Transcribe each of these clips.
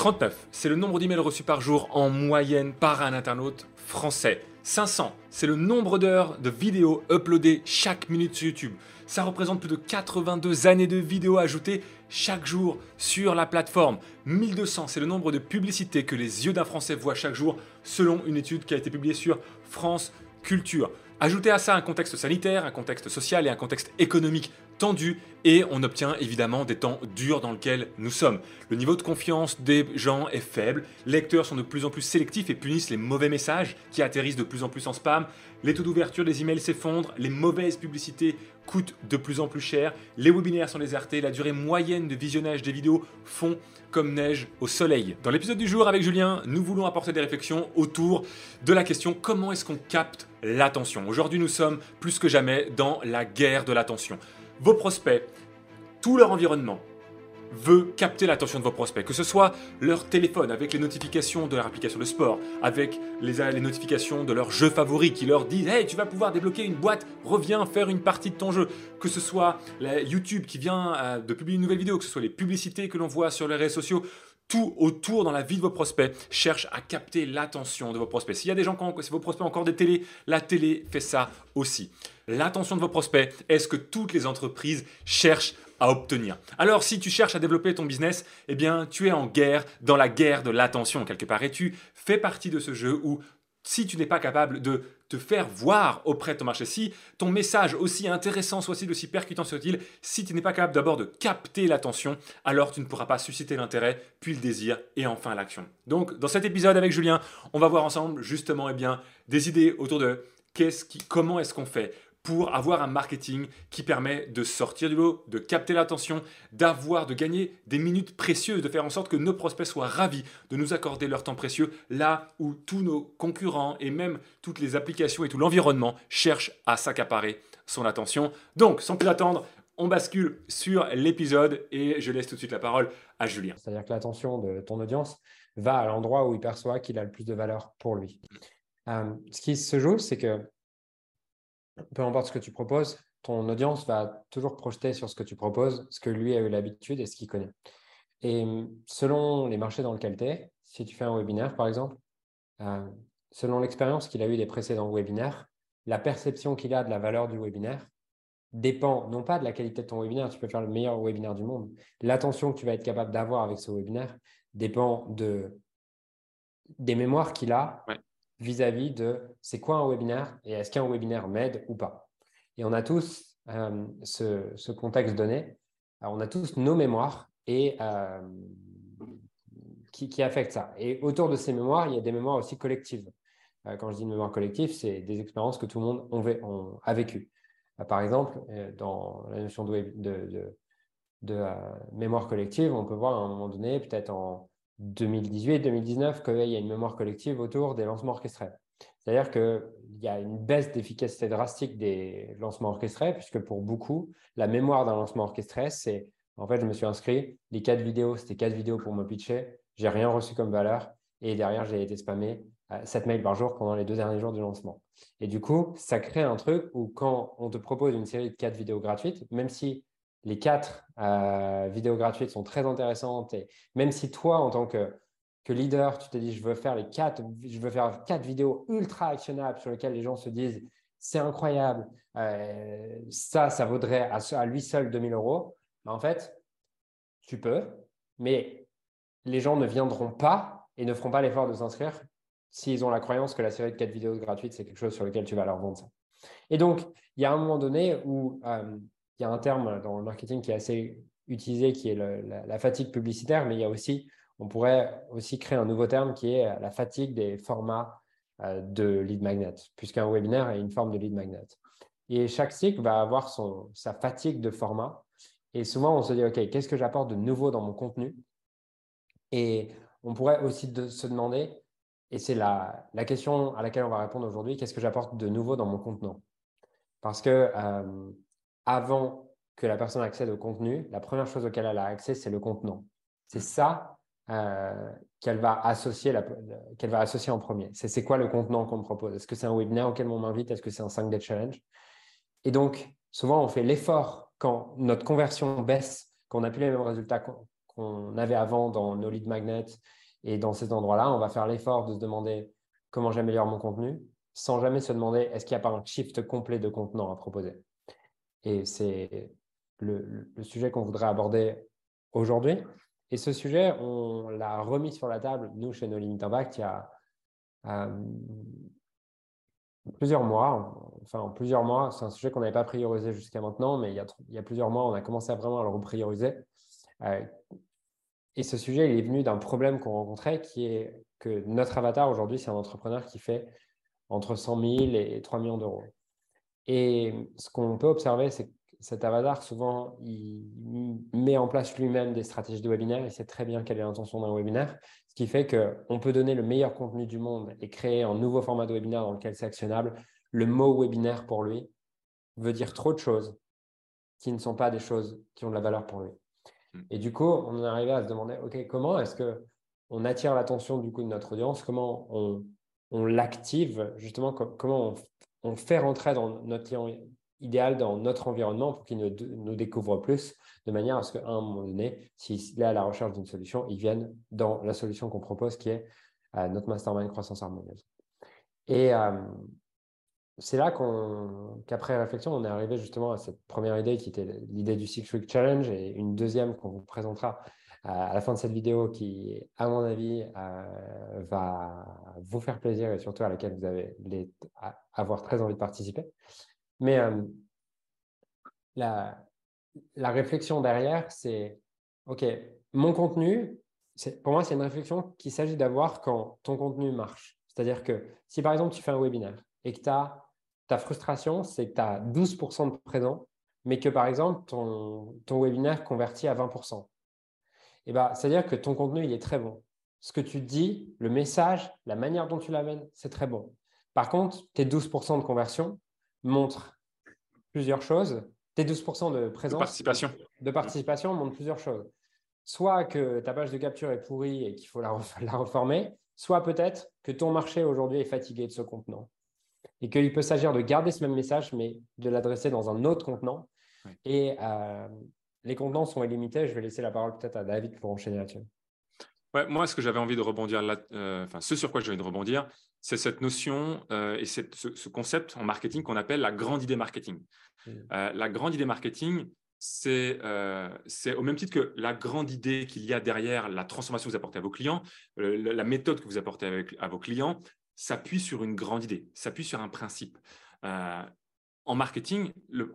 39, c'est le nombre d'emails reçus par jour en moyenne par un internaute français. 500, c'est le nombre d'heures de vidéos uploadées chaque minute sur YouTube. Ça représente plus de 82 années de vidéos ajoutées chaque jour sur la plateforme. 1200, c'est le nombre de publicités que les yeux d'un Français voient chaque jour selon une étude qui a été publiée sur France Culture. Ajoutez à ça un contexte sanitaire, un contexte social et un contexte économique tendu et on obtient évidemment des temps durs dans lesquels nous sommes. Le niveau de confiance des gens est faible, les lecteurs sont de plus en plus sélectifs et punissent les mauvais messages qui atterrissent de plus en plus en spam, les taux d'ouverture des emails s'effondrent, les mauvaises publicités coûtent de plus en plus cher, les webinaires sont désertés, la durée moyenne de visionnage des vidéos fond comme neige au soleil. Dans l'épisode du jour avec Julien, nous voulons apporter des réflexions autour de la question comment est-ce qu'on capte l'attention? Aujourd'hui, nous sommes plus que jamais dans la guerre de l'attention. Vos prospects, tout leur environnement, veut capter l'attention de vos prospects, que ce soit leur téléphone avec les notifications de leur application de sport, avec les, les notifications de leur jeu favori qui leur disent Hey, tu vas pouvoir débloquer une boîte, reviens faire une partie de ton jeu, que ce soit YouTube qui vient euh, de publier une nouvelle vidéo, que ce soit les publicités que l'on voit sur les réseaux sociaux, tout autour dans la vie de vos prospects cherche à capter l'attention de vos prospects. S'il y a des gens, si vos prospects ont encore des télés, la télé fait ça aussi. L'attention de vos prospects est ce que toutes les entreprises cherchent à obtenir. Alors si tu cherches à développer ton business, eh bien tu es en guerre, dans la guerre de l'attention quelque part, et tu fais partie de ce jeu où si tu n'es pas capable de te faire voir auprès de ton marché, si ton message aussi intéressant soit-il, aussi percutant soit-il, si tu n'es pas capable d'abord de capter l'attention, alors tu ne pourras pas susciter l'intérêt, puis le désir et enfin l'action. Donc dans cet épisode avec Julien, on va voir ensemble justement eh bien, des idées autour de qu'est-ce qui, comment est-ce qu'on fait pour avoir un marketing qui permet de sortir du lot, de capter l'attention, d'avoir, de gagner des minutes précieuses, de faire en sorte que nos prospects soient ravis de nous accorder leur temps précieux là où tous nos concurrents et même toutes les applications et tout l'environnement cherchent à s'accaparer son attention. Donc, sans plus attendre, on bascule sur l'épisode et je laisse tout de suite la parole à Julien. C'est-à-dire que l'attention de ton audience va à l'endroit où il perçoit qu'il a le plus de valeur pour lui. Euh, ce qui se joue, c'est que peu importe ce que tu proposes, ton audience va toujours projeter sur ce que tu proposes, ce que lui a eu l'habitude et ce qu'il connaît. Et hum, selon les marchés dans lesquels tu es, si tu fais un webinaire par exemple, euh, selon l'expérience qu'il a eue des précédents webinaires, la perception qu'il a de la valeur du webinaire dépend non pas de la qualité de ton webinaire, tu peux faire le meilleur webinaire du monde, l'attention que tu vas être capable d'avoir avec ce webinaire dépend de, des mémoires qu'il a vis-à-vis de c'est quoi un webinaire et est-ce qu'un webinaire m'aide ou pas. Et on a tous euh, ce, contexte donné, on a tous nos mémoires et euh, qui, qui, affectent ça. Et autour de ces mémoires, il y a des mémoires aussi collectives. Euh, quand je dis mémoire collective, c'est des expériences que tout le monde a vécues. par exemple, dans la notion de, de mémoire collective, on peut voir à un moment donné, peut-être en 2018-2019 qu'il y a une mémoire collective autour des lancements orchestrés. C'est-à-dire qu'il y a une baisse d'efficacité drastique des lancements orchestrés, puisque pour beaucoup, la mémoire d'un lancement orchestré, c'est en fait, je me suis inscrit, les quatre vidéos, c'était quatre vidéos pour me pitcher, j'ai rien reçu comme valeur, et derrière, j'ai été spammé 7 mails par jour pendant les deux derniers jours du lancement. Et du coup, ça crée un truc où quand on te propose une série de quatre vidéos gratuites, même si les quatre euh, vidéos gratuites sont très intéressantes. Et même si toi, en tant que, leader, tu te dis, je veux faire les quatre, je veux faire quatre vidéos ultra actionnables sur lesquelles les gens se disent, c'est incroyable, euh, ça, ça vaudrait à, lui seul 2000 euros. Ben, en fait, tu peux, mais les gens ne viendront pas et ne feront pas l'effort de s'inscrire s'ils ont la croyance que la série de quatre vidéos gratuites, c'est quelque chose sur lequel tu vas leur vendre ça. Et donc, il y a un moment donné où euh, il y a un terme dans le marketing qui est assez utilisé, qui est la, fatigue publicitaire, mais il y a aussi, on pourrait aussi créer un nouveau terme qui est la fatigue des formats euh, de lead magnet, puisqu'un webinaire est une forme de lead magnet. Et chaque cycle va avoir son, sa fatigue de format. Et souvent, on se dit, OK, qu'est-ce que j'apporte de nouveau dans mon contenu? Et on pourrait aussi se demander, et c'est la, la, question à laquelle on va répondre aujourd'hui, qu'est-ce que j'apporte de nouveau dans mon contenu? Parce que euh, avant que la personne accède au contenu, la première chose auquel elle a accès, c'est le contenant. C'est ça euh, qu'elle va, qu'elle va associer en premier. C'est quoi le contenant qu'on me propose? Est-ce que c'est un webinaire auquel on m'invite? Est-ce que c'est un 5-day challenge? Et donc, souvent, on fait l'effort quand notre conversion baisse, qu'on n'a plus les mêmes résultats qu'on avait avant dans nos lead magnets et dans ces endroits-là, on va faire l'effort de se demander comment j'améliore mon contenu sans jamais se demander est-ce qu'il n'y a pas un shift complet de contenant à proposer? Et c'est le, sujet qu'on voudrait aborder aujourd'hui. Et ce sujet, on l'a remis sur la table, nous, chez No Limit Impact, il y a euh, plusieurs mois. Enfin, plusieurs mois, c'est un sujet qu'on n'avait pas priorisé jusqu'à maintenant, mais il y, a, plusieurs mois, on a commencé à vraiment à le reprioriser. Euh, et ce sujet, il est venu d'un problème qu'on rencontrait qui est que notre avatar aujourd'hui, c'est un entrepreneur qui fait entre 100 000 et 3 millions d'euros. Et ce qu'on peut observer, c'est que cet avatar, souvent, il met en place lui-même des stratégies de webinaire. Il sait très bien quelle est l'intention d'un webinaire, ce qui fait qu'on peut donner le meilleur contenu du monde et créer un nouveau format de webinaire dans lequel c'est actionnable. Le mot webinaire, pour lui, veut dire trop de choses qui ne sont pas des choses qui ont de la valeur pour lui. Hmm. Et du coup, on est arrivé à se demander, OK, comment est-ce que on attire l'attention du coup de notre audience? Comment on, l'active Justement, comment on, fait rentrer dans notre client idéal dans notre environnement pour qu'il nous, découvre plus, de manière à ce qu'à un moment donné, s'il est à la recherche d'une solution, il vienne dans la solution qu'on propose, qui est euh, notre mastermind croissance harmonieuse. Et euh, c'est là qu'après réflexion, on est arrivé justement à cette première idée qui était l'idée du Six Week Challenge et une deuxième qu'on vous présentera à la fin de cette vidéo qui, à mon avis, va vous faire plaisir et surtout à laquelle vous allez avoir très envie de participer. Mais euh, la, réflexion derrière, c'est, OK, mon contenu, pour moi, c'est une réflexion qu'il s'agit d'avoir quand ton contenu marche. C'est-à-dire que si par exemple tu fais un webinaire et que ta frustration, c'est que tu as 12% de présents, mais que par exemple ton, ton webinaire convertit à 20%. Et bah, c'est-à-dire que ton contenu, il est très bon. Ce que tu dis, le message, la manière dont tu l'amènes, c'est très bon. Par contre, tes 12% de conversion, montre plusieurs choses. Tes 12% de présence. De participation. De participation montrent plusieurs choses. Soit que ta page de capture est pourrie et qu'il faut la, reformer, soit peut-être que ton marché aujourd'hui est fatigué de ce contenant. Et qu'il peut s'agir de garder ce même message, mais de l'adresser dans un autre contenant. Et euh, les contenants sont illimités. Je vais laisser la parole peut-être à David pour enchaîner là-dessus. Ouais, moi, ce que j'avais envie de rebondir là, euh, enfin, ce sur quoi j'ai envie de rebondir, c'est cette notion euh, et ce, concept en marketing qu'on appelle la grande idée marketing. Mmh. Euh, la grande idée marketing, c'est au même titre que la grande idée qu'il y a derrière la transformation que vous apportez à vos clients, la méthode que vous apportez avec, à vos clients, s'appuie sur une grande idée, s'appuie sur un principe. en marketing, le,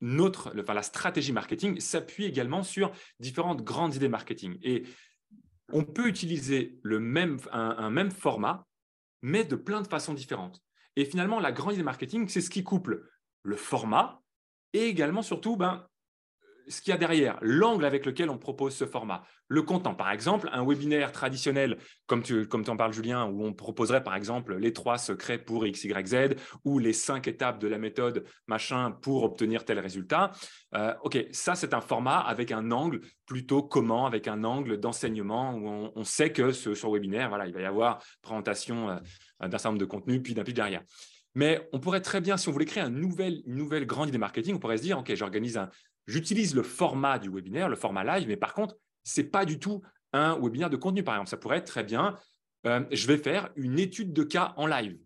notre, la stratégie marketing s'appuie également sur différentes grandes idées marketing. Et on peut utiliser le même, un, même format, mais de plein de façons différentes. Et finalement, la grande idée marketing, c'est ce qui couple le format et également, surtout, ben, ce qu'il y a derrière, l'angle avec lequel on propose ce format, le content. Par exemple, un webinaire traditionnel, comme tu comme en parles, Julien, où on proposerait par exemple les trois secrets pour X, Y, Z ou les cinq étapes de la méthode machin pour obtenir tel résultat. Euh, OK, ça, c'est un format avec un angle plutôt comment, avec un angle d'enseignement où on, sait que ce, sur webinaire, voilà, il va y avoir présentation euh, d'un certain nombre de contenus, puis d'un plus derrière. Mais on pourrait très bien, si on voulait créer une nouvelle, une nouvelle grande idée marketing, on pourrait se dire, OK, j'organise un, J'utilise le format du webinaire, le format live, mais par contre, ce n'est pas du tout un webinaire de contenu. Par exemple, ça pourrait être très bien, euh, je vais faire une étude de cas en live.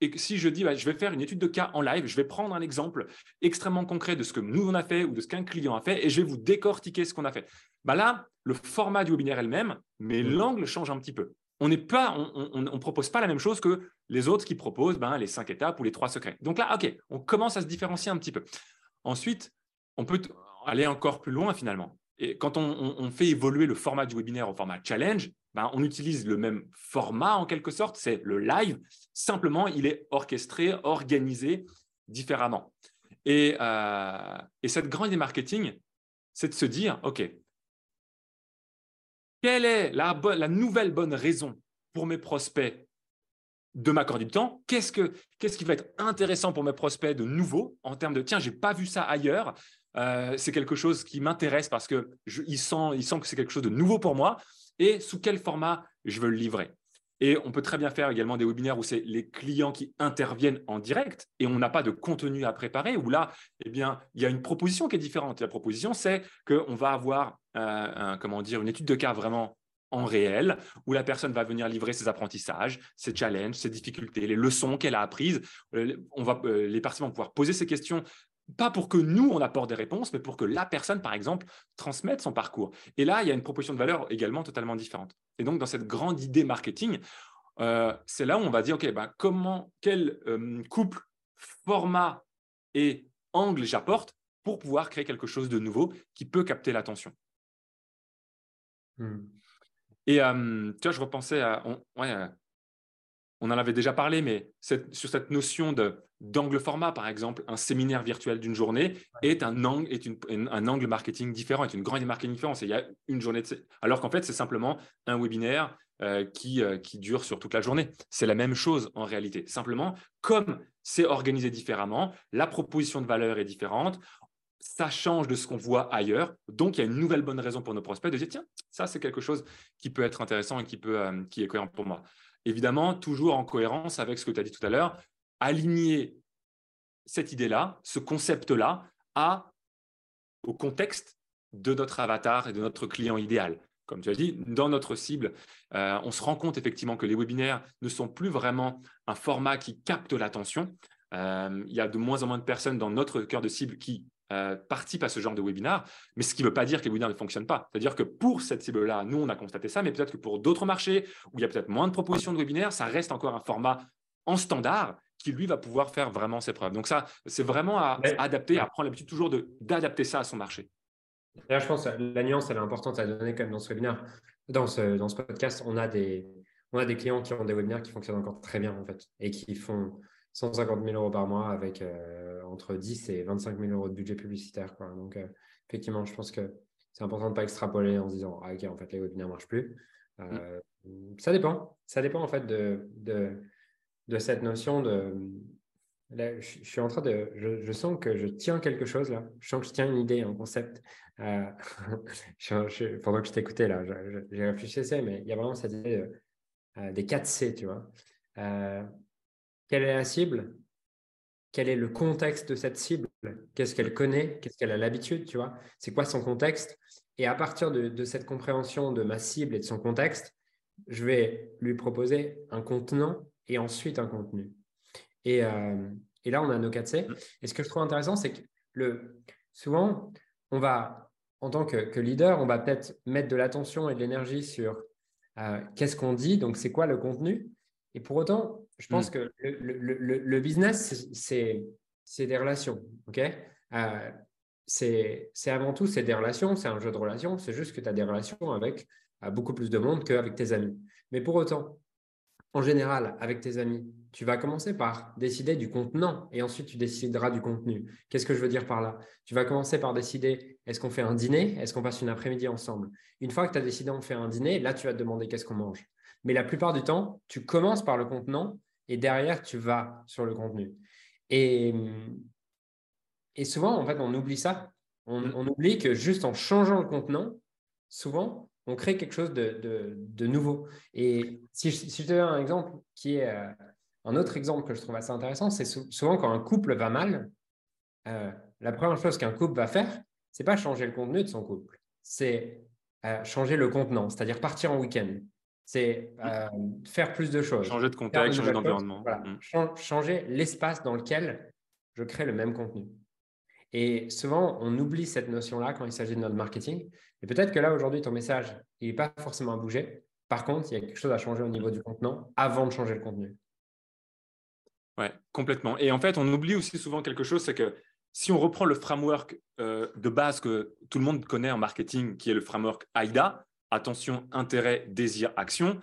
Et si je dis, bah, je vais faire une étude de cas en live, je vais prendre un exemple extrêmement concret de ce que nous on a fait ou de ce qu'un client a fait et je vais vous décortiquer ce qu'on a fait. Bah là, le format du webinaire elle-même, mais mmh. l'angle change un petit peu. On pas, on ne propose pas la même chose que les autres qui proposent ben, les cinq étapes ou les trois secrets. Donc là, OK, on commence à se différencier un petit peu. Ensuite, on peut aller encore plus loin finalement. Et quand on, fait évoluer le format du webinaire au format challenge, ben, on utilise le même format en quelque sorte, c'est le live. Simplement, il est orchestré, organisé différemment. Et, euh, cette grande idée marketing, c'est de se dire, OK, quelle est la, nouvelle bonne raison pour mes prospects de m'accorder du temps? Qu'est-ce qui va être intéressant pour mes prospects de nouveau en termes de tiens, j'ai pas vu ça ailleurs euh, c'est quelque chose qui m'intéresse parce que il sent, que c'est quelque chose de nouveau pour moi et sous quel format je veux le livrer? Et on peut très bien faire également des webinaires où c'est les clients qui interviennent en direct et on n'a pas de contenu à préparer, où là, eh bien, il y a une proposition qui est différente. La proposition, c'est qu'on va avoir euh, comment dire, une étude de cas vraiment en réel, où la personne va venir livrer ses apprentissages, ses challenges, ses difficultés, les leçons qu'elle a apprises. Euh, on va, les participants vont pouvoir poser ces questions pas pour que nous, on apporte des réponses, mais pour que la personne, par exemple, transmette son parcours. Et là, il y a une proposition de valeur également totalement différente. Et donc, dans cette grande idée marketing, euh, c'est là où on va dire, OK, ben, comment, quel couple, format et angle j'apporte pour pouvoir créer quelque chose de nouveau qui peut capter l'attention? Hmm. Et tu vois, je repensais à. On, on en avait déjà parlé, mais sur cette notion d'angle format, par exemple, un séminaire virtuel d'une journée est un angle, est un angle marketing différent, est une grande marketing différente. Il y a une journée, alors qu'en fait, c'est simplement un webinaire euh, qui, euh, qui dure sur toute la journée. C'est la même chose en réalité. Simplement, comme c'est organisé différemment, la proposition de valeur est différente ça change de ce qu'on voit ailleurs. Donc, il y a une nouvelle bonne raison pour nos prospects de dire, tiens, ça, c'est quelque chose qui peut être intéressant et qui, peut, euh, qui est cohérent pour moi. Évidemment, toujours en cohérence avec ce que tu as dit tout à l'heure, aligner cette idée-là, ce concept-là, au contexte de notre avatar et de notre client idéal. Comme tu as dit, dans notre cible, euh, on se rend compte effectivement que les webinaires ne sont plus vraiment un format qui capte l'attention. Euh, il y a de moins en moins de personnes dans notre cœur de cible qui euh, participent à ce genre de webinar, mais ce qui ne veut pas dire que les webinaires ne fonctionnent pas. C'est-à-dire que pour cette cible-là, nous, on a constaté ça, mais peut-être que pour d'autres marchés où il y a peut-être moins de propositions de webinaires, ça reste encore un format en standard qui, lui, va pouvoir faire vraiment ses preuves. Donc ça, c'est vraiment à adapter, à prendre l'habitude toujours d'adapter ça à son marché. Là, je pense que la nuance, elle est importante à donner quand même dans ce webinaire. Dans ce, dans ce podcast, on a, des, on a des clients qui ont des webinaires qui fonctionnent encore très bien, en fait, et qui font 150 000 euros par mois avec euh, entre 10 et 25 000 euros de budget publicitaire. Quoi. Donc, euh, effectivement, je pense que c'est important de ne pas extrapoler en se disant Ah, ok, en fait, les webinaires ne marchent plus. Euh, ça dépend. Ça dépend, en fait, de, de, de cette notion de. Là, je, suis en train de. Je, sens que je tiens quelque chose là. Je sens que je tiens une idée, un concept. pendant que je t'écoutais là, j'ai réfléchi, mais il y a vraiment cette idée des 4 C, tu vois. Quelle est la cible? Quel est le contexte de cette cible? Qu'est-ce qu'elle connaît? Qu'est-ce qu'elle a l'habitude Tu vois? C'est quoi son contexte? Et à partir de, cette compréhension de ma cible et de son contexte, je vais lui proposer un contenant et ensuite un contenu. Et, euh, là, on a nos 4C. Et ce que je trouve intéressant, c'est que souvent, on va, en tant que, leader, on va peut-être mettre de l'attention et de l'énergie sur euh, qu'est-ce qu'on dit, donc c'est quoi le contenu? Et pour autant, je pense mm. que le, business, c'est des relations. ok? Euh, c'est avant tout, c'est des relations, c'est un jeu de relations. C'est juste que tu as des relations avec euh, beaucoup plus de monde qu'avec tes amis. Mais pour autant, en général, avec tes amis, tu vas commencer par décider du contenant et ensuite tu décideras du contenu. Qu'est-ce que je veux dire par là? Tu vas commencer par décider est-ce qu'on fait un dîner? Est-ce qu'on passe une après-midi ensemble? Une fois que tu as décidé on fait un dîner, là tu vas te demander qu'est-ce qu'on mange. Mais la plupart du temps, tu commences par le contenant et derrière, tu vas sur le contenu. Et, et souvent, en fait, on oublie ça. Mm. On, oublie que juste en changeant le contenant, souvent, on crée quelque chose de, de, nouveau. Et si je, si je, te donne un exemple qui est euh, un autre exemple que je trouve assez intéressant, c'est souvent quand un couple va mal, euh, la première chose qu'un couple va faire, c'est pas changer le contenu de son couple, c'est euh, changer le contenant, c'est-à-dire partir en week-end. C'est euh, faire plus de choses. Changer de contexte, changer d'environnement. Mm. changer l'espace dans lequel je crée le même contenu. Et souvent, on oublie cette notion-là quand il s'agit de notre marketing. Et peut-être que là, aujourd'hui, ton message, il n'est pas forcément à bouger. Par contre, il y a quelque chose à changer au niveau du contenant avant de changer le contenu. Ouais, complètement. Et en fait, on oublie aussi souvent quelque chose, c'est que si on reprend le framework euh, de base que tout le monde connaît en marketing, qui est le framework AIDA, attention, intérêt, désir, action.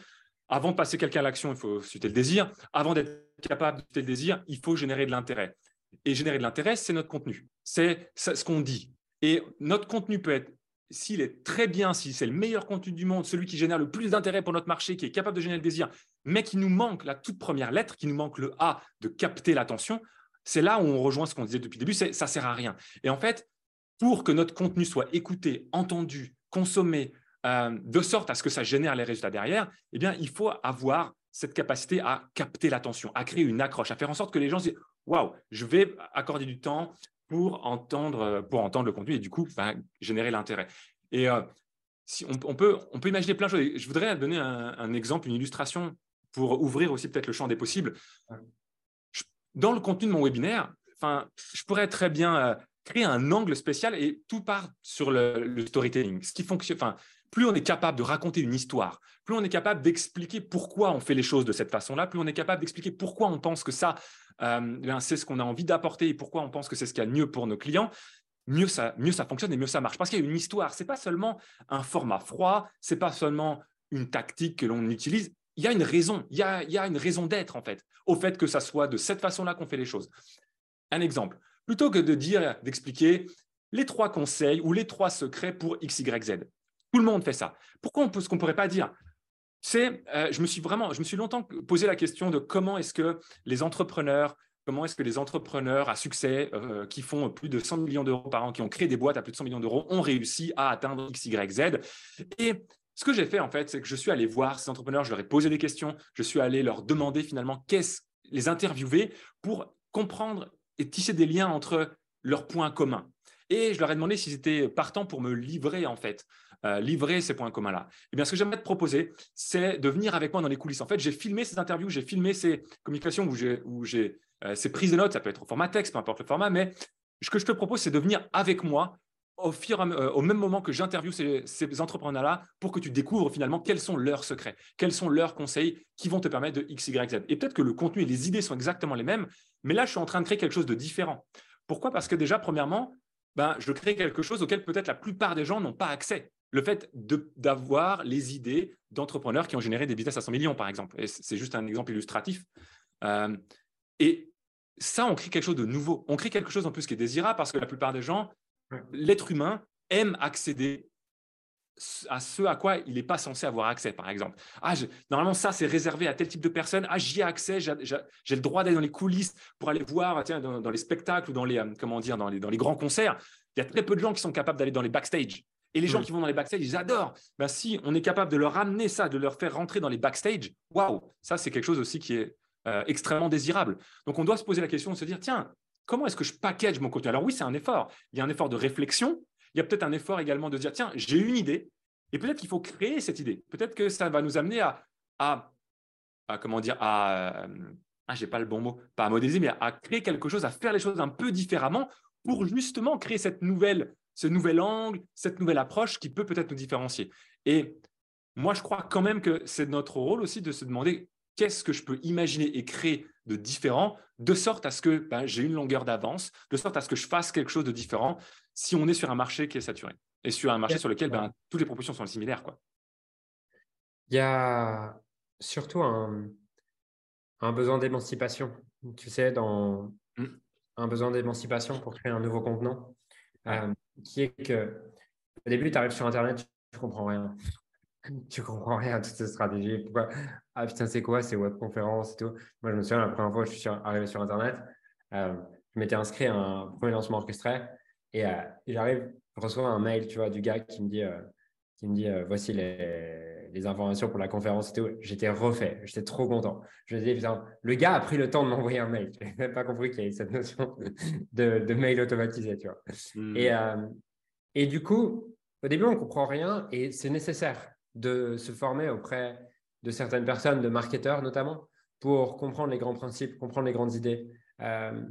Avant de passer quelqu'un à l'action, il faut susciter le désir. Avant d'être capable de susciter le désir, il faut générer de l'intérêt. Et générer de l'intérêt, c'est notre contenu. C'est ce qu'on dit. Et notre contenu peut être, s'il est très bien, si c'est le meilleur contenu du monde, celui qui génère le plus d'intérêt pour notre marché, qui est capable de générer le désir, mais qui nous manque la toute première lettre, qui nous manque le A de capter l'attention, c'est là où on rejoint ce qu'on disait depuis le début, c'est ça sert à rien. Et en fait, pour que notre contenu soit écouté, entendu, consommé, euh, de sorte à ce que ça génère les résultats derrière, eh bien, il faut avoir cette capacité à capter l'attention, à créer une accroche, à faire en sorte que les gens se disent Waouh, je vais accorder du temps pour entendre, pour entendre le contenu et du coup ben, générer l'intérêt. Et euh, si on, peut, on peut imaginer plein de choses. Je voudrais donner un, exemple, une illustration pour ouvrir aussi peut-être le champ des possibles. dans le contenu de mon webinaire, je pourrais très bien créer un angle spécial et tout part sur le, storytelling. Ce qui fonctionne, enfin, plus on est capable de raconter une histoire, plus on est capable d'expliquer pourquoi on fait les choses de cette façon-là, plus on est capable d'expliquer pourquoi on pense que ça, euh, c'est ce qu'on a envie d'apporter et pourquoi on pense que c'est ce qu'il y a de mieux pour nos clients, mieux ça, mieux ça fonctionne et mieux ça marche. Parce qu'il y a une histoire. C'est pas seulement un format froid, c'est pas seulement une tactique que l'on utilise. Il y a une raison. Il y a, il y a une raison d'être en fait, au fait que ça soit de cette façon-là qu'on fait les choses. Un exemple. Plutôt que de dire, d'expliquer les trois conseils ou les trois secrets pour X, Y, Z. Tout le monde fait ça. Pourquoi on peut, ce qu'on ne pourrait pas dire? C'est, euh, je me suis vraiment, je me suis longtemps posé la question de comment est-ce que les entrepreneurs, comment est-ce que les entrepreneurs à succès euh, qui font plus de 100 millions d'euros par an, qui ont créé des boîtes à plus de 100 millions d'euros, ont réussi à atteindre X, Y, Z. Et ce que j'ai fait en fait, c'est que je suis allé voir ces entrepreneurs, je leur ai posé des questions, je suis allé leur demander finalement qu'est-ce, les interviewer pour comprendre et tisser des liens entre leurs points communs. Et je leur ai demandé s'ils étaient partants pour me livrer en fait euh, livrer ces points communs-là Eh bien, ce que j'aimerais te proposer, c'est de venir avec moi dans les coulisses. En fait, j'ai filmé ces interviews, j'ai filmé ces communications où j'ai, où j'ai euh, ces prises de notes, ça peut être au format texte, peu importe le format, mais ce que je te propose, c'est de venir avec moi au, fur, euh, au même moment que j'interviewe ces, ces entrepreneurs-là pour que tu découvres finalement quels sont leurs secrets, quels sont leurs conseils qui vont te permettre de X, Y, Z. Et peut-être que le contenu et les idées sont exactement les mêmes, mais là, je suis en train de créer quelque chose de différent. Pourquoi? Parce que déjà, premièrement, ben, je crée quelque chose auquel peut-être la plupart des gens n'ont pas accès le fait d'avoir les idées d'entrepreneurs qui ont généré des business à 100 millions, par exemple. c'est juste un exemple illustratif. Euh, et ça, on crée quelque chose de nouveau. On crée quelque chose en plus qui est désirable parce que la plupart des gens, l'être humain aime accéder à ce à quoi il n'est pas censé avoir accès, par exemple. Ah, normalement, ça, c'est réservé à tel type de personne. Ah, j'y ai accès, j'ai le droit d'aller dans les coulisses pour aller voir tiens, dans, les spectacles ou dans les, euh, comment dire, dans les, dans les grands concerts. Il y a très peu de gens qui sont capables d'aller dans les backstage. Et les gens qui vont dans les backstage, ils adorent. Ben, si on est capable de leur amener ça, de leur faire rentrer dans les backstage, waouh, ça c'est quelque chose aussi qui est euh, extrêmement désirable. Donc on doit se poser la question de se dire, tiens, comment est-ce que je package mon contenu? Alors oui, c'est un effort. Il y a un effort de réflexion. Il y a peut-être un effort également de dire, tiens, j'ai une idée. Et peut-être qu'il faut créer cette idée. Peut-être que ça va nous amener à, à, comment dire, à, euh, ah, j'ai pas le bon mot, pas à modéliser, mais à créer quelque chose, à faire les choses un peu différemment pour justement créer cette nouvelle ce nouvel angle, cette nouvelle approche qui peut peut-être nous différencier. Et moi, je crois quand même que c'est notre rôle aussi de se demander qu'est-ce que je peux imaginer et créer de différent, de sorte à ce que ben, j'ai une longueur d'avance, de sorte à ce que je fasse quelque chose de différent si on est sur un marché qui est saturé et sur un marché sur lequel ben, toutes les propositions sont similaires. Quoi. Il y a surtout un, besoin d'émancipation, tu sais, dans mmh. un besoin d'émancipation pour créer un nouveau contenant. Euh, qui est que au début, tu arrives sur Internet, tu comprends rien. Tu comprends rien à toute cette stratégie. Pourquoi? Ah putain, c'est quoi? Ces webconférences et tout Moi, je me souviens, la première fois que je suis arrivé sur Internet, euh, je m'étais inscrit à un premier lancement orchestré et, euh, j'arrive, je reçois un mail, tu vois, du gars qui me dit, euh, qui me dit voici les, les, informations pour la conférence et tout. J'étais refait, j'étais trop content. Je me disais, putain, le gars a pris le temps de m'envoyer un mail. Je n'avais même pas compris qu'il y avait cette notion de, de mail automatisé, tu vois. Hmm. Et, et du coup, au début, on ne comprend rien et c'est nécessaire de se former auprès de certaines personnes, de marketeurs notamment, pour comprendre les grands principes, comprendre les grandes idées, euh,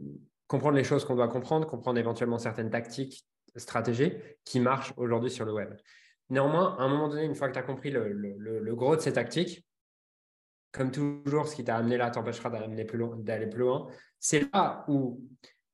comprendre les choses qu'on doit comprendre, comprendre éventuellement certaines tactiques, stratégies qui marchent aujourd'hui sur le web. Néanmoins, à un moment donné, une fois que tu as compris le, gros de ces tactiques, comme toujours, ce qui t'a amené là t'empêchera d'aller plus loin. Plus loin. C'est là où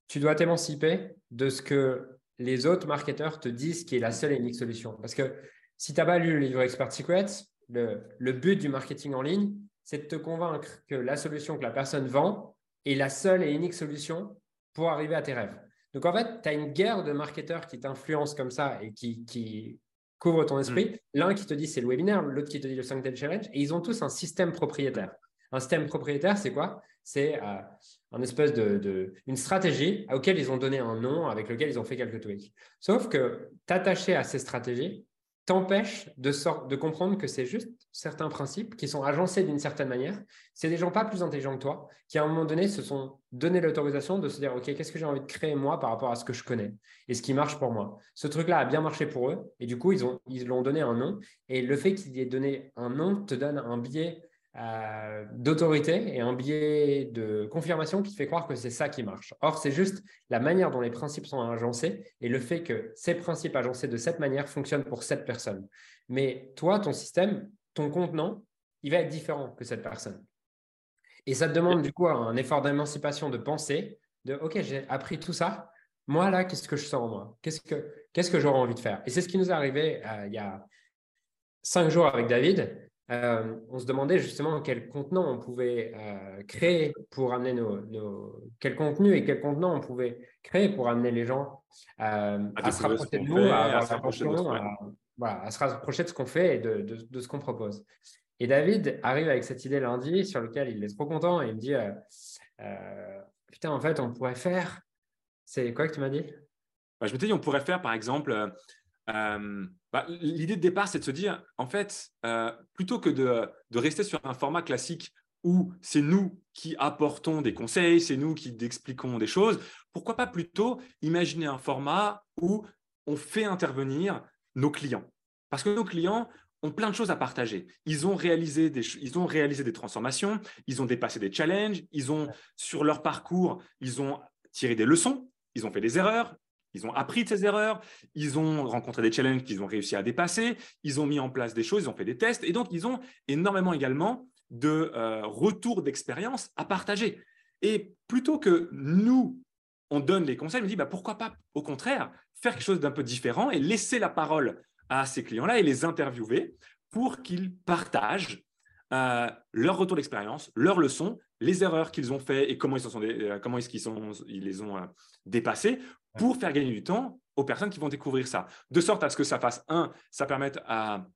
tu dois t'émanciper de ce que les autres marketeurs te disent qui est la seule et unique solution. Parce que si tu n'as pas lu le livre Expert Secrets, le, but du marketing en ligne, c'est de te convaincre que la solution que la personne vend est la seule et unique solution pour arriver à tes rêves. Donc en fait, tu as une guerre de marketeurs qui t'influencent comme ça et qui, qui couvrent ton esprit. Mm. L'un qui te dit c'est le webinaire, l'autre qui te dit le 5 Day Challenge, et ils ont tous un système propriétaire. Un système propriétaire, c'est quoi? C'est euh, un espèce de, une stratégie à laquelle ils ont donné un nom, avec lequel ils ont fait quelques tweaks. Sauf que t'attacher à ces stratégies, t'empêche de, de comprendre que c'est juste certains principes qui sont agencés d'une certaine manière. C'est des gens pas plus intelligents que toi qui, à un moment donné, se sont donné l'autorisation de se dire, OK, qu'est-ce que j'ai envie de créer moi par rapport à ce que je connais et ce qui marche pour moi. Ce truc-là a bien marché pour eux et du coup, ils ont ils l'ont donné un nom. Et le fait qu'il y ait donné un nom te donne un biais euh, d'autorité et un biais de confirmation qui te fait croire que c'est ça qui marche. Or, c'est juste la manière dont les principes sont agencés et le fait que ces principes agencés de cette manière fonctionnent pour cette personne. Mais toi, ton système, ton contenant, il va être différent que cette personne. Et ça te demande du coup un effort d'émancipation de pensée, de OK, j'ai appris tout ça. Moi, là, qu'est-ce que je sens en moi? Qu'est-ce que, qu'est-ce que j'aurais envie de faire? Et c'est ce qui nous est arrivé euh, il y a cinq jours avec David. Euh, on se demandait justement quel contenant on pouvait euh, créer pour amener nos, quel contenu et quel contenant on pouvait créer pour amener les gens euh, à, se rapprocher de nous, à, se rapprocher de ce qu'on fait et de, ce qu'on propose. Et David arrive avec cette idée lundi sur laquelle il est trop content et il me dit Putain, en fait, on pourrait faire. C'est quoi que tu m'as dit? Bah, Je me dit, on pourrait faire par exemple euh, bah, l'idée de départ, c'est de se dire, en fait, euh, plutôt que de, rester sur un format classique où c'est nous qui apportons des conseils, c'est nous qui expliquons des choses, pourquoi pas plutôt imaginer un format où on fait intervenir nos clients Parce que nos clients ont plein de choses à partager. Ils ont réalisé des, ils ont réalisé des transformations, ils ont dépassé des challenges, ils ont, sur leur parcours, ils ont tiré des leçons, ils ont fait des erreurs, ils ont appris de ces erreurs, ils ont rencontré des challenges qu'ils ont réussi à dépasser, ils ont mis en place des choses, ils ont fait des tests, et donc ils ont énormément également de euh, retours d'expérience à partager. Et plutôt que nous, on donne les conseils, on dit bah, pourquoi pas, au contraire, faire quelque chose d'un peu différent et laisser la parole à ces clients-là et les interviewer pour qu'ils partagent euh, leur retour d'expérience, leurs leçons, les erreurs qu'ils ont fait et comment ils, sont, euh, comment est-ce sont, ils les ont dépassés pour faire gagner du temps aux personnes qui vont découvrir ça. De sorte à ce que ça fasse, un, ça permette à,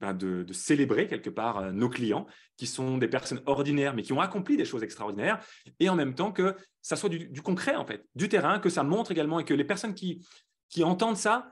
ben, de, célébrer quelque part euh, nos clients, qui sont des personnes ordinaires, mais qui ont accompli des choses extraordinaires, et en même temps que ça soit du, concret, en fait, du terrain, que ça montre également, et que les personnes qui, qui entendent ça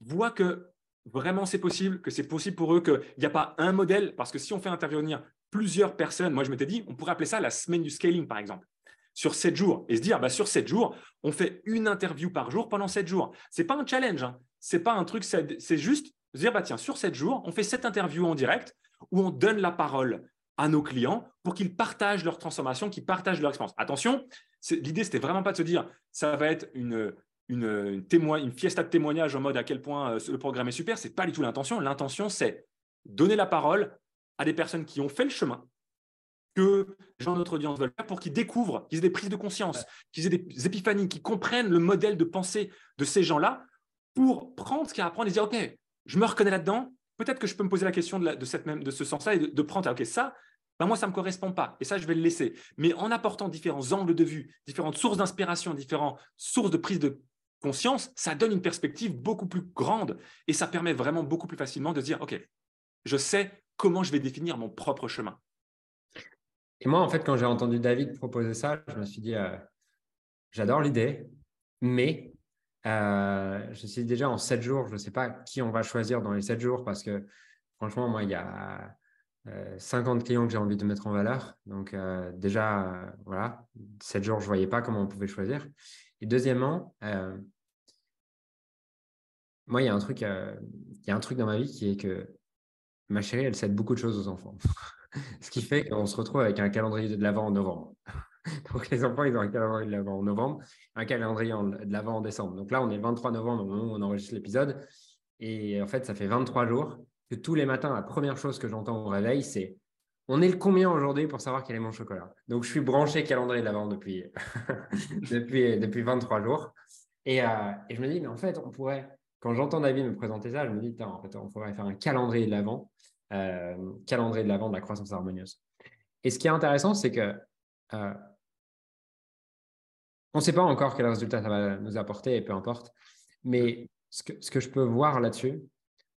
voient que vraiment c'est possible, que c'est possible pour eux, qu'il n'y a pas un modèle, parce que si on fait intervenir plusieurs personnes, moi je m'étais dit, on pourrait appeler ça la semaine du scaling, par exemple sur 7 jours et se dire bah, sur 7 jours, on fait une interview par jour pendant 7 jours. Ce n'est pas un challenge, hein. ce n'est pas un truc, c'est juste se dire bah, tiens, sur 7 jours, on fait cette interview en direct où on donne la parole à nos clients pour qu'ils partagent leur transformation, qu'ils partagent leur expérience. Attention, l'idée, c'était vraiment pas de se dire ça va être une, une, une fiesta de témoignage en mode à quel point euh, le programme est super. C'est pas du tout l'intention. L'intention, c'est donner la parole à des personnes qui ont fait le chemin, que les gens de notre audience veulent faire pour qu'ils découvrent, qu'ils aient des prises de conscience, qu'ils aient des épiphanies, qu'ils comprennent le modèle de pensée de ces gens-là pour prendre ce qu'il y a à apprendre et dire, OK, je me reconnais là-dedans, peut-être que je peux me poser la question de, de, cette même, de ce sens-là et de, prendre, OK, ça, ben moi, ça ne me correspond pas et ça, je vais le laisser. Mais en apportant différents angles de vue, différentes sources d'inspiration, différentes sources de prise de conscience, ça donne une perspective beaucoup plus grande et ça permet vraiment beaucoup plus facilement de dire, OK, je sais comment je vais définir mon propre chemin. Et moi, en fait, quand j'ai entendu David proposer ça, je me suis dit, euh, j'adore l'idée, mais euh, je suis déjà en sept jours, je ne sais pas qui on va choisir dans les sept jours parce que franchement, moi, il y a 50 euh, clients que j'ai envie de mettre en valeur. Donc, déjà, voilà, sept jours, je ne voyais pas comment on pouvait choisir. Et deuxièmement, moi, il y, a un truc, il y a un truc dans ma vie qui est que ma chérie, elle cède beaucoup de choses aux enfants. Ce qui fait qu'on se retrouve avec un calendrier de l'avant en novembre. Donc, les enfants, ils ont un calendrier de l'avant en novembre, un calendrier de l'avant en décembre. Donc là, on est le 23 novembre au moment où on enregistre l'épisode. Et en fait, ça fait 23 jours que tous les matins, la première chose que j'entends au réveil, c'est on est le combien aujourd'hui pour savoir quel est mon chocolat? Donc, je suis branché calendrier de l'avant depuis, depuis, depuis 23 jours. Et, euh, et, je me dis, mais en fait, on pourrait, quand j'entends David me présenter ça, je me dis, en fait, on pourrait faire un calendrier de l'avant calendrier de la vente de la croissance harmonieuse. Et ce qui est intéressant, c'est que euh, on ne sait pas encore quel résultat ça va nous apporter, et peu importe. Mais ce que, je peux voir là-dessus,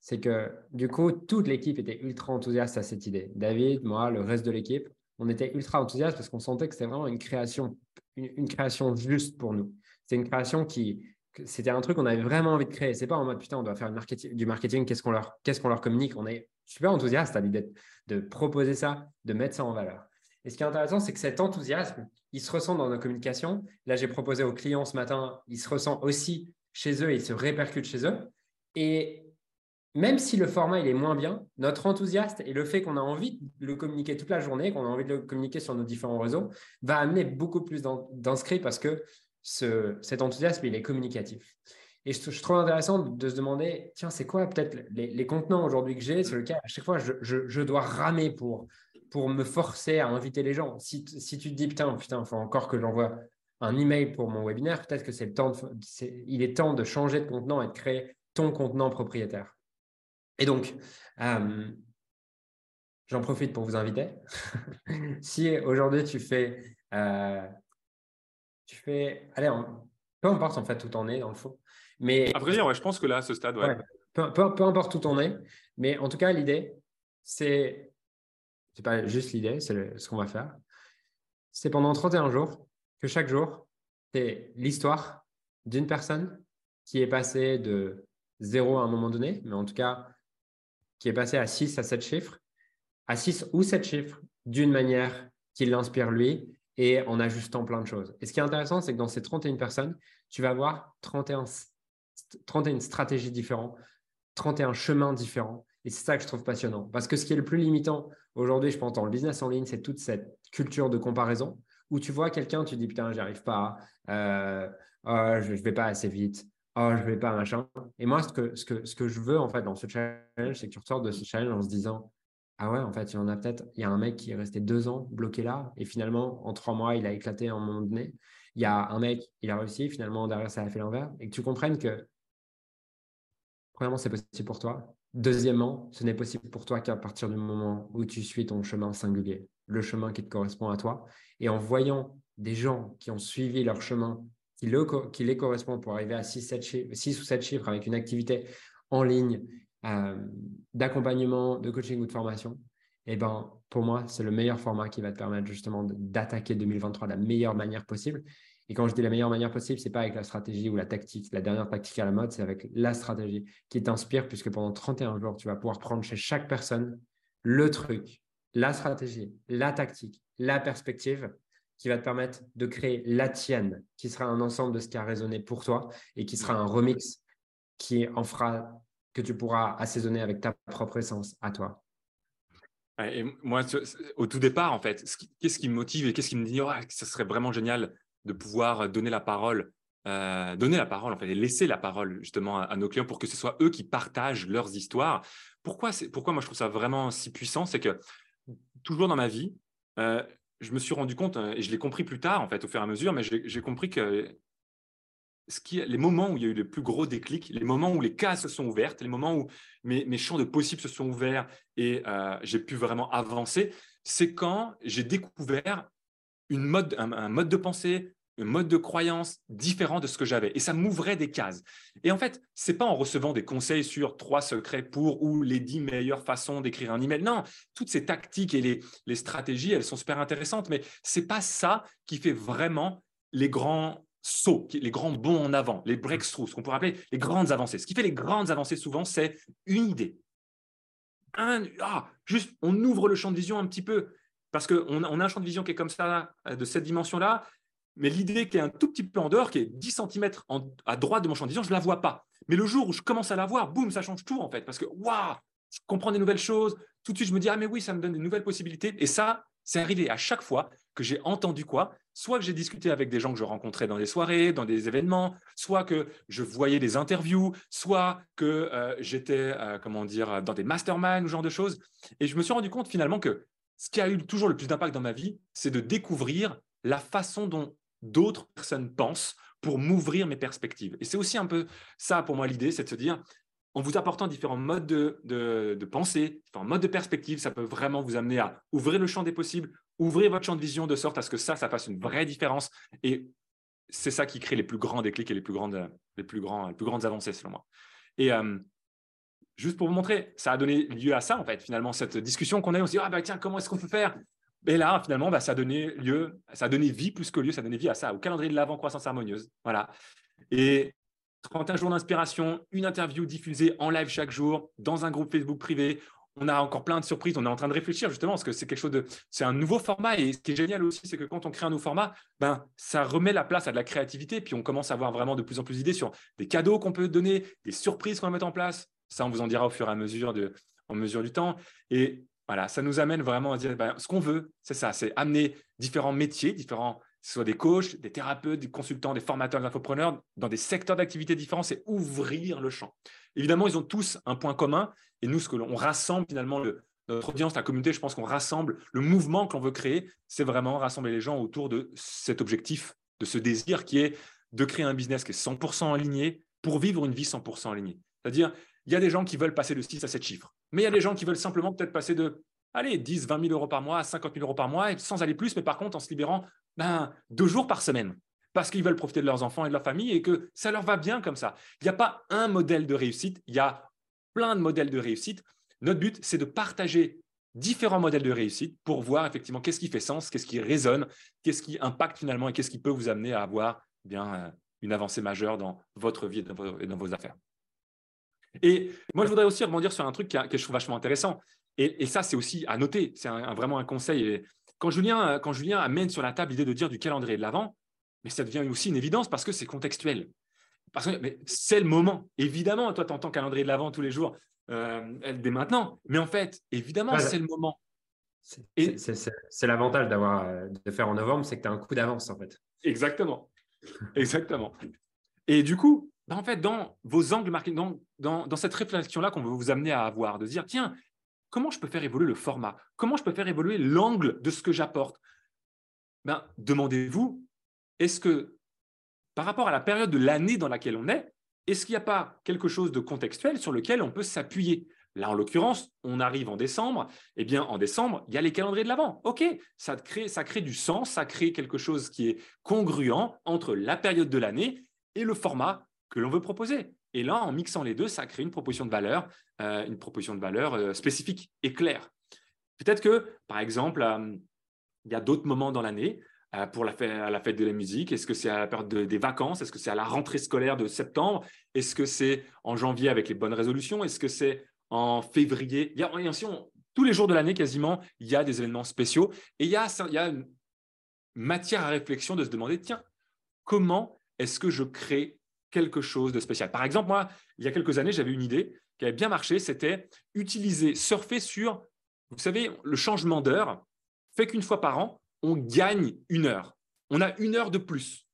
c'est que du coup, toute l'équipe était ultra enthousiaste à cette idée. David, moi, le reste de l'équipe, on était ultra enthousiaste parce qu'on sentait que c'était vraiment une création, une, création juste pour nous. C'est une création qui, c'était un truc qu'on avait vraiment envie de créer. C'est pas en mode putain, on doit faire marketing, du marketing, qu'est-ce qu'on leur, qu'est-ce qu'on leur communique? On est super enthousiaste à l'idée de proposer ça, de mettre ça en valeur. Et ce qui est intéressant, c'est que cet enthousiasme, il se ressent dans nos communications. Là, j'ai proposé aux clients ce matin, il se ressent aussi chez eux, il se répercute chez eux. Et même si le format il est moins bien, notre enthousiasme et le fait qu'on a envie de le communiquer toute la journée, qu'on a envie de le communiquer sur nos différents réseaux, va amener beaucoup plus d'inscrits parce que cet enthousiasme, il est communicatif. Et je, trouve intéressant de se demander, tiens, c'est quoi peut-être les, contenants aujourd'hui que j'ai sur lesquels à chaque fois je, dois ramer pour, pour me forcer à inviter les gens. Si, tu te dis, putain, putain, il faut encore que j'envoie un email pour mon webinaire, peut-être que c'est le temps, il est temps de changer de contenant et de créer ton contenant propriétaire. Et donc, euh, j'en profite pour vous inviter. si aujourd'hui tu fais, euh, tu fais, allez, peu importe en fait où en es dans le fond, mais à vrai dire, je pense que là, à ce stade, ouais. peu, peu, importe où en es, mais en tout cas, l'idée, c'est, c'est pas juste l'idée, c'est ce qu'on va faire. C'est pendant 31 jours que chaque jour, c'est l'histoire d'une personne qui est passée de zéro à un moment donné, mais en tout cas qui est passé à 6 à 7 chiffres, à 6 ou 7 chiffres d'une manière qui l'inspire lui et en ajustant plein de choses. Et ce qui est intéressant, c'est que dans ces 31 personnes, tu vas avoir 31, 31 stratégies différentes, 31 chemins différents. Et c'est ça que je trouve passionnant. Parce que ce qui est le plus limitant aujourd'hui, je pense, dans le business en ligne, c'est toute cette culture de comparaison où tu vois quelqu'un, tu dis putain, j'y arrive pas, euh, oh, je ne vais pas assez vite, oh, je vais pas, machin. Et moi, ce que, je veux, en fait, dans ce challenge, c'est que tu ressortes de ce challenge en se disant, ah ouais, en fait, il y en a peut-être, il y a un mec qui est resté deux ans bloqué là, et finalement, en trois mois, il a éclaté à un moment. Il y a un mec, il a réussi, finalement, derrière, ça a fait l'envers, et que tu comprennes que, premièrement, c'est possible pour toi. Deuxièmement, ce n'est possible pour toi qu'à partir du moment où tu suis ton chemin singulier, le chemin qui te correspond à toi. Et en voyant des gens qui ont suivi leur chemin qui, les correspond pour arriver à 6, ou 7 chiffres avec une activité en ligne euh, d'accompagnement, de coaching ou de formation, eh ben, pour moi, c'est le meilleur format qui va te permettre justement d'attaquer 2023 de la meilleure manière possible. Et quand je dis la meilleure manière possible, c'est pas avec la stratégie ou la tactique, la dernière tactique à la mode, c'est avec la stratégie qui t'inspire, puisque pendant 31 jours, tu vas pouvoir prendre chez chaque personne le truc, la stratégie, la tactique, la perspective qui va te permettre de créer la tienne, qui sera un ensemble de ce qui a résonné pour toi et qui sera un remix qui en fera que tu pourras assaisonner avec ta propre essence à toi. Et moi, au tout départ, en fait, qu'est-ce qui me motive et qu'est-ce qui me dit, oh, ça serait vraiment génial de pouvoir donner la parole, euh, donner la parole, en fait, et laisser la parole justement à, nos clients pour que ce soit eux qui partagent leurs histoires. Pourquoi, pourquoi moi je trouve ça vraiment si puissant C'est que toujours dans ma vie, euh, je me suis rendu compte, euh, et je l'ai compris plus tard, en fait, au fur et à mesure, mais j'ai compris que ce qui, les moments où il y a eu le plus gros déclic, les moments où les cases se sont ouvertes, les moments où mes, champs de possibles se sont ouverts et euh, j'ai pu vraiment avancer, c'est quand j'ai découvert une mode, un, mode de pensée, un mode de croyance différent de ce que j'avais. Et ça m'ouvrait des cases. Et en fait, c'est pas en recevant des conseils sur trois secrets pour ou les dix meilleures façons d'écrire un email. Non, toutes ces tactiques et les, les stratégies, elles sont super intéressantes, mais c'est pas ça qui fait vraiment les grands sauts, les grands bons en avant, les breakthroughs, ce qu'on pourrait appeler les grandes avancées. Ce qui fait les grandes avancées souvent, c'est une idée. Un, ah, juste, on ouvre le champ de vision un petit peu parce qu'on on a un champ de vision qui est comme ça, de cette dimension-là, mais l'idée qui est un tout petit peu en dehors, qui est 10 cm à droite de mon champ de vision, je ne la vois pas. Mais le jour où je commence à la voir, boum, ça change tout en fait. Parce que, waouh, je comprends des nouvelles choses. Tout de suite, je me dis, ah mais oui, ça me donne des nouvelles possibilités. Et ça, c'est arrivé à chaque fois que j'ai entendu quoi? Soit que j'ai discuté avec des gens que je rencontrais dans des soirées, dans des événements, soit que je voyais des interviews, soit que euh, j'étais, euh, comment dire, dans des masterminds ou genre de choses. Et je me suis rendu compte finalement que ce qui a eu toujours le plus d'impact dans ma vie, c'est de découvrir la façon dont d'autres personnes pensent pour m'ouvrir mes perspectives. Et c'est aussi un peu ça pour moi l'idée, c'est de se dire, en vous apportant différents modes de, de, pensée, différents modes de perspective, ça peut vraiment vous amener à ouvrir le champ des possibles, ouvrir votre champ de vision de sorte à ce que ça, ça fasse une vraie différence. Et c'est ça qui crée les plus grands déclics et les plus grandes, les plus, grands, les plus grandes avancées, selon moi. Et euh, juste pour vous montrer, ça a donné lieu à ça, en fait, finalement, cette discussion qu'on a. On s'est dit, ah bah tiens, comment est-ce qu'on peut faire? Et là, finalement, bah, ça a donné lieu, ça a donné vie plus que lieu, ça a donné vie à ça, au calendrier de l'avant croissance harmonieuse. Voilà. Et 31 jours d'inspiration, une interview diffusée en live chaque jour dans un groupe Facebook privé. On a encore plein de surprises. On est en train de réfléchir justement parce que c'est quelque chose de, c'est un nouveau format. Et ce qui est génial aussi, c'est que quand on crée un nouveau format, ben, ça remet la place à de la créativité. Puis on commence à avoir vraiment de plus en plus d'idées sur des cadeaux qu'on peut donner, des surprises qu'on va mettre en place. Ça, on vous en dira au fur et à mesure, de, en mesure du temps. Et voilà, ça nous amène vraiment à dire ben, ce qu'on veut, c'est ça, c'est amener différents métiers, différents ce soit des coachs, des thérapeutes, des consultants, des formateurs, des infopreneurs, dans des secteurs d'activité différents, c'est ouvrir le champ. Évidemment, ils ont tous un point commun, et nous, ce que l'on rassemble finalement, notre audience, la communauté, je pense qu'on rassemble, le mouvement que l'on veut créer, c'est vraiment rassembler les gens autour de cet objectif, de ce désir qui est de créer un business qui est 100% aligné pour vivre une vie 100% alignée. C'est-à-dire, il y a des gens qui veulent passer de 6 à 7 chiffres, mais il y a des gens qui veulent simplement peut-être passer de allez, 10, 20 000 euros par mois, 50 000 euros par mois, sans aller plus, mais par contre en se libérant ben, deux jours par semaine, parce qu'ils veulent profiter de leurs enfants et de leur famille et que ça leur va bien comme ça. Il n'y a pas un modèle de réussite, il y a plein de modèles de réussite. Notre but, c'est de partager différents modèles de réussite pour voir effectivement qu'est-ce qui fait sens, qu'est-ce qui résonne, qu'est-ce qui impacte finalement et qu'est-ce qui peut vous amener à avoir bien euh, une avancée majeure dans votre vie et dans vos, affaires. Et moi, je voudrais aussi rebondir sur un truc que je trouve vachement intéressant. Et, ça, c'est aussi à noter. C'est vraiment un conseil. quand, Julien, quand Julien amène sur la table l'idée de dire du calendrier de l'avant, mais ça devient aussi une évidence parce que c'est contextuel. Parce que c'est le moment. Évidemment, toi, tu entends calendrier de l'avant tous les jours euh, dès maintenant. Mais en fait, évidemment, c'est le moment. C'est l'avantage d'avoir de faire en novembre, c'est que tu as un coup d'avance en fait. Exactement. Exactement. Et du coup, bah, en fait, dans vos angles marketing, dans, dans, dans cette réflexion-là qu'on veut vous amener à avoir, de dire, tiens, comment je peux faire évoluer le format? Comment je peux faire évoluer l'angle de ce que j'apporte? Ben, Demandez-vous, est-ce que par rapport à la période de l'année dans laquelle on est, est-ce qu'il n'y a pas quelque chose de contextuel sur lequel on peut s'appuyer? Là, en l'occurrence, on arrive en décembre. Eh bien, en décembre, il y a les calendriers de l'avant. OK, ça crée, crée du sens, ça crée quelque chose qui est congruent entre la période de l'année et le format que l'on veut proposer. Et là, en mixant les deux, ça crée une proposition de valeur, euh, une proposition de valeur euh, spécifique et claire. Peut-être que, par exemple, euh, il y a d'autres moments dans l'année pour la fête, de la musique? Est-ce que c'est à la période des vacances? Est-ce que c'est à la rentrée scolaire de septembre? Est-ce que c'est en janvier avec les bonnes résolutions? Est-ce que c'est en février? Il y a, Tous les jours de l'année, quasiment, il y a des événements spéciaux. Et il y a, il y a une matière à réflexion de se demander, tiens, comment est-ce que je crée quelque chose de spécial? Par exemple, moi, il y a quelques années, j'avais une idée qui avait bien marché, c'était utiliser, surfer sur, vous savez, le changement d'heure fait qu'une fois par an, on gagne une heure. On a une heure de plus.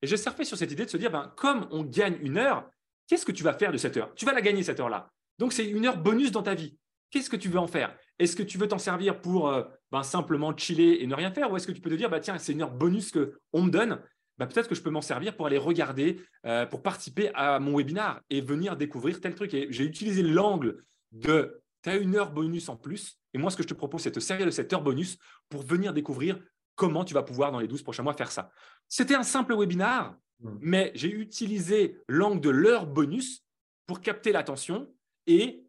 Et j'ai surfé sur cette idée de se dire, ben, comme on gagne une heure, qu'est-ce que tu vas faire de cette heure? Tu vas la gagner cette heure-là. Donc, c'est une heure bonus dans ta vie. Qu'est-ce que tu veux en faire? Est-ce que tu veux t'en servir pour euh, ben, simplement chiller et ne rien faire? Ou est-ce que tu peux te dire, bah, tiens, c'est une heure bonus qu'on me donne? Bah, peut-être que je peux m'en servir pour aller regarder, euh, pour participer à mon webinar et venir découvrir tel truc. Et j'ai utilisé l'angle de tu as une heure bonus en plus. Et moi, ce que je te propose, c'est de te servir de cette heure bonus pour venir découvrir comment tu vas pouvoir, dans les 12 prochains mois, faire ça. C'était un simple webinar, mmh. mais j'ai utilisé l'angle de l'heure bonus pour capter l'attention et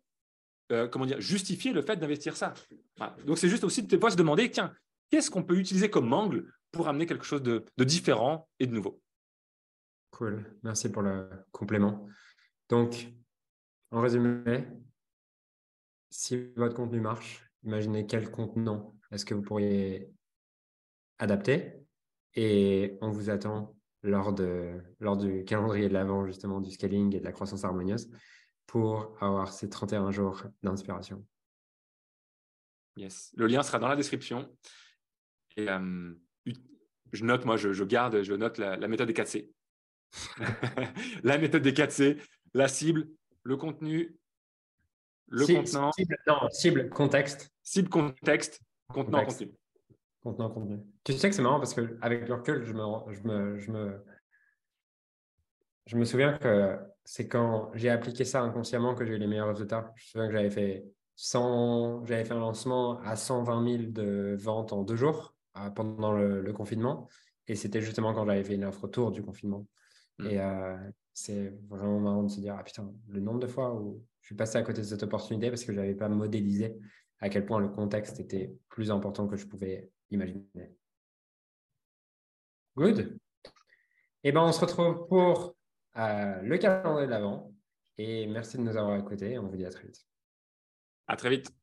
euh, comment dire, justifier le fait d'investir ça. Donc, c'est juste aussi de fois se demander, tiens, qu'est-ce qu'on peut utiliser comme angle pour amener quelque chose de, différent et de nouveau? Cool, merci pour le complément. Donc, en résumé, si votre contenu marche, imaginez quel contenant est-ce que vous pourriez adapter et on vous attend lors, de, lors du calendrier de l'avant, justement, du scaling et de la croissance harmonieuse pour avoir ces 31 jours d'inspiration. Yes, le lien sera dans la description. Et euh, je note, moi, je, garde, je note la, méthode des 4C. la méthode des 4C, la cible, le contenu, le contenant. Cible, non, cible, contexte. Cible, contexte, contenant, contenu. Contenant, contenu. Tu sais que c'est marrant parce qu'avec le recul, je me, je me, je me, je me souviens que c'est quand j'ai appliqué ça inconsciemment que j'ai eu les meilleurs résultats. Je me souviens que j'avais fait 100, j'avais fait un lancement à 120 000 de ventes en deux jours pendant le, confinement. Et c'était justement quand j'avais fait une offre autour du confinement. Hmm. Et euh, c'est vraiment marrant de se dire, ah putain, le nombre de fois où je suis passé à côté de cette opportunité parce que je n'avais pas modélisé à quel point le contexte était plus important que je pouvais imaginer. Good. Eh ben, on se retrouve pour le calendrier de l'avant. Et merci de nous avoir écoutés. On vous dit à très vite. À très vite.